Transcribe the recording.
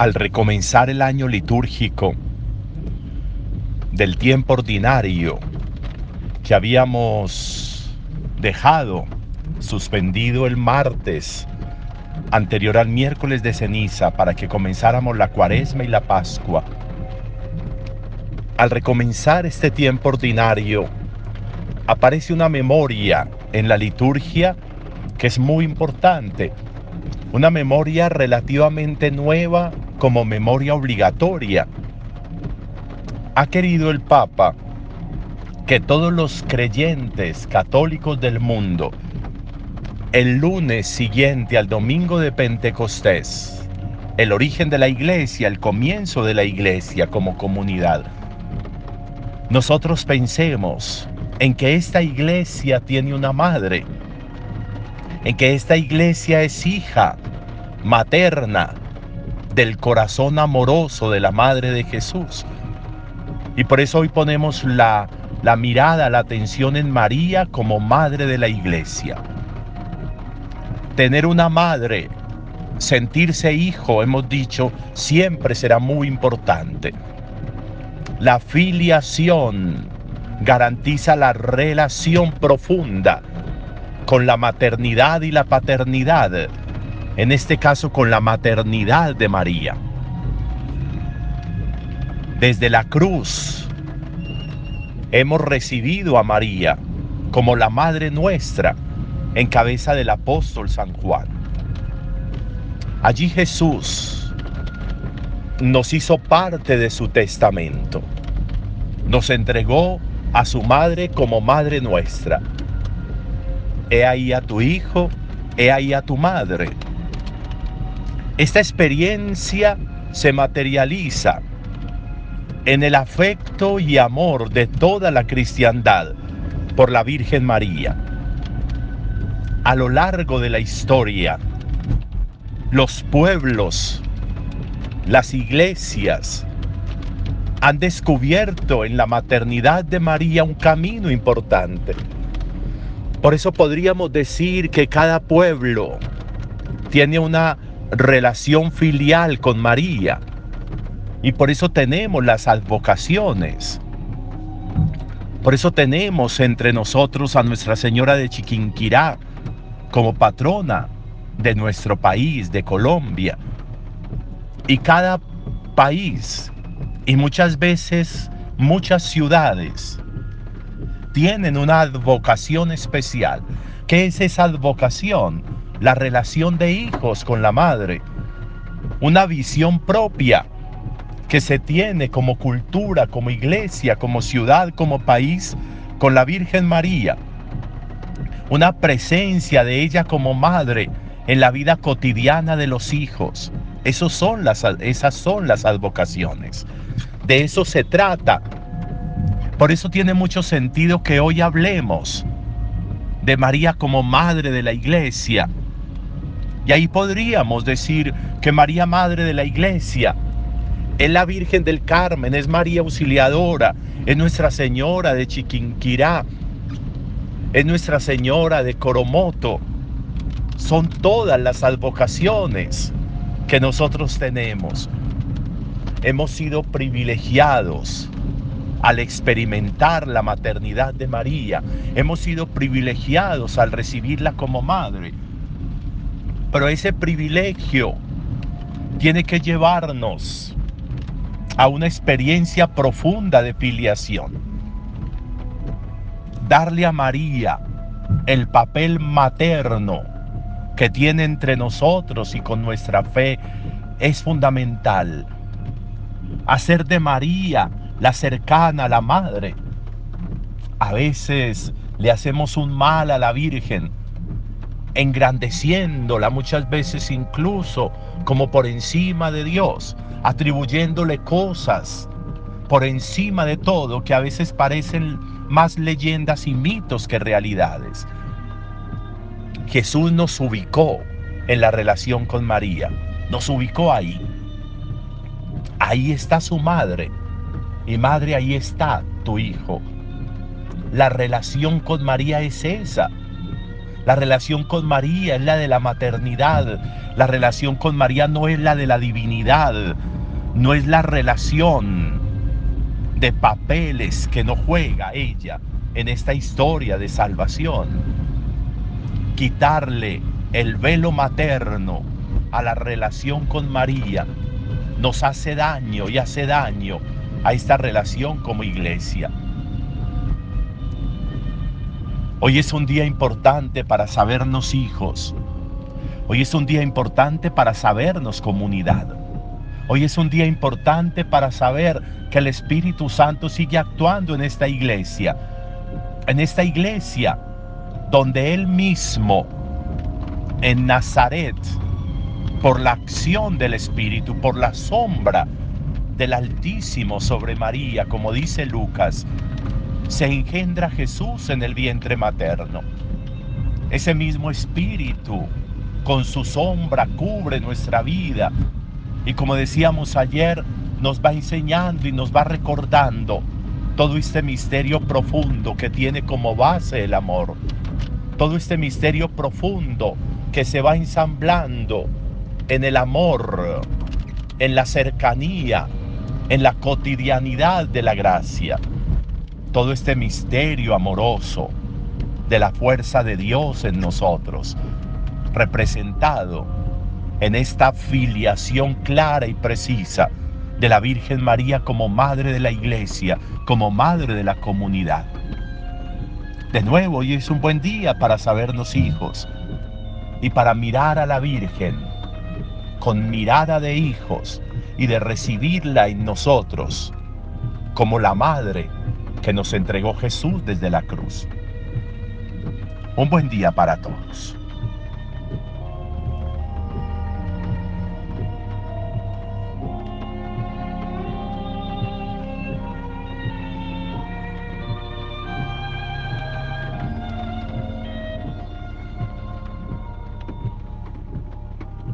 al recomenzar el año litúrgico del tiempo ordinario que habíamos dejado suspendido el martes anterior al miércoles de ceniza para que comenzáramos la cuaresma y la pascua. Al recomenzar este tiempo ordinario, aparece una memoria en la liturgia que es muy importante. Una memoria relativamente nueva como memoria obligatoria. Ha querido el Papa que todos los creyentes católicos del mundo, el lunes siguiente al domingo de Pentecostés, el origen de la iglesia, el comienzo de la iglesia como comunidad, nosotros pensemos en que esta iglesia tiene una madre, en que esta iglesia es hija materna del corazón amoroso de la Madre de Jesús. Y por eso hoy ponemos la, la mirada, la atención en María como Madre de la Iglesia. Tener una madre, sentirse hijo, hemos dicho, siempre será muy importante. La filiación garantiza la relación profunda con la maternidad y la paternidad en este caso con la maternidad de María. Desde la cruz hemos recibido a María como la Madre nuestra en cabeza del apóstol San Juan. Allí Jesús nos hizo parte de su testamento. Nos entregó a su madre como madre nuestra. He ahí a tu hijo, he ahí a tu madre. Esta experiencia se materializa en el afecto y amor de toda la cristiandad por la Virgen María. A lo largo de la historia, los pueblos, las iglesias, han descubierto en la maternidad de María un camino importante. Por eso podríamos decir que cada pueblo tiene una relación filial con María. Y por eso tenemos las advocaciones. Por eso tenemos entre nosotros a Nuestra Señora de Chiquinquirá como patrona de nuestro país, de Colombia. Y cada país y muchas veces muchas ciudades tienen una advocación especial. ¿Qué es esa advocación? La relación de hijos con la madre, una visión propia que se tiene como cultura, como iglesia, como ciudad, como país con la Virgen María, una presencia de ella como madre en la vida cotidiana de los hijos. Esos son las, esas son las advocaciones. De eso se trata. Por eso tiene mucho sentido que hoy hablemos de María como madre de la iglesia, y ahí podríamos decir que María Madre de la Iglesia es la Virgen del Carmen, es María Auxiliadora, es Nuestra Señora de Chiquinquirá, es Nuestra Señora de Coromoto. Son todas las advocaciones que nosotros tenemos. Hemos sido privilegiados al experimentar la maternidad de María. Hemos sido privilegiados al recibirla como madre. Pero ese privilegio tiene que llevarnos a una experiencia profunda de filiación. Darle a María el papel materno que tiene entre nosotros y con nuestra fe es fundamental. Hacer de María la cercana, la madre. A veces le hacemos un mal a la Virgen engrandeciéndola muchas veces incluso como por encima de Dios, atribuyéndole cosas por encima de todo que a veces parecen más leyendas y mitos que realidades. Jesús nos ubicó en la relación con María, nos ubicó ahí. Ahí está su madre y madre ahí está tu hijo. La relación con María es esa La relación con María es la de la maternidad. La relación con María no es la de la divinidad. No es la relación de papeles que no juega ella en esta historia de salvación. Quitarle el velo materno a la relación con María nos hace daño y hace daño a esta relación como iglesia. Hoy es un día importante para sabernos hijos. Hoy es un día importante para sabernos comunidad. Hoy es un día importante para saber que el Espíritu Santo sigue actuando en esta iglesia. En esta iglesia donde Él mismo, en Nazaret, por la acción del Espíritu, por la sombra del Altísimo sobre María, como dice Lucas, se engendra Jesús en el vientre materno. Ese mismo Espíritu con su sombra cubre nuestra vida y como decíamos ayer, nos va enseñando y nos va recordando todo este misterio profundo que tiene como base el amor. Todo este misterio profundo que se va ensamblando en el amor, en la cercanía, en la cotidianidad de la gracia. Todo este misterio amoroso de la fuerza de Dios en nosotros, representado en esta filiación clara y precisa de la Virgen María como madre de la iglesia, como madre de la comunidad. De nuevo, hoy es un buen día para sabernos hijos y para mirar a la Virgen con mirada de hijos y de recibirla en nosotros como la madre que nos entregó Jesús desde la cruz. Un buen día para todos.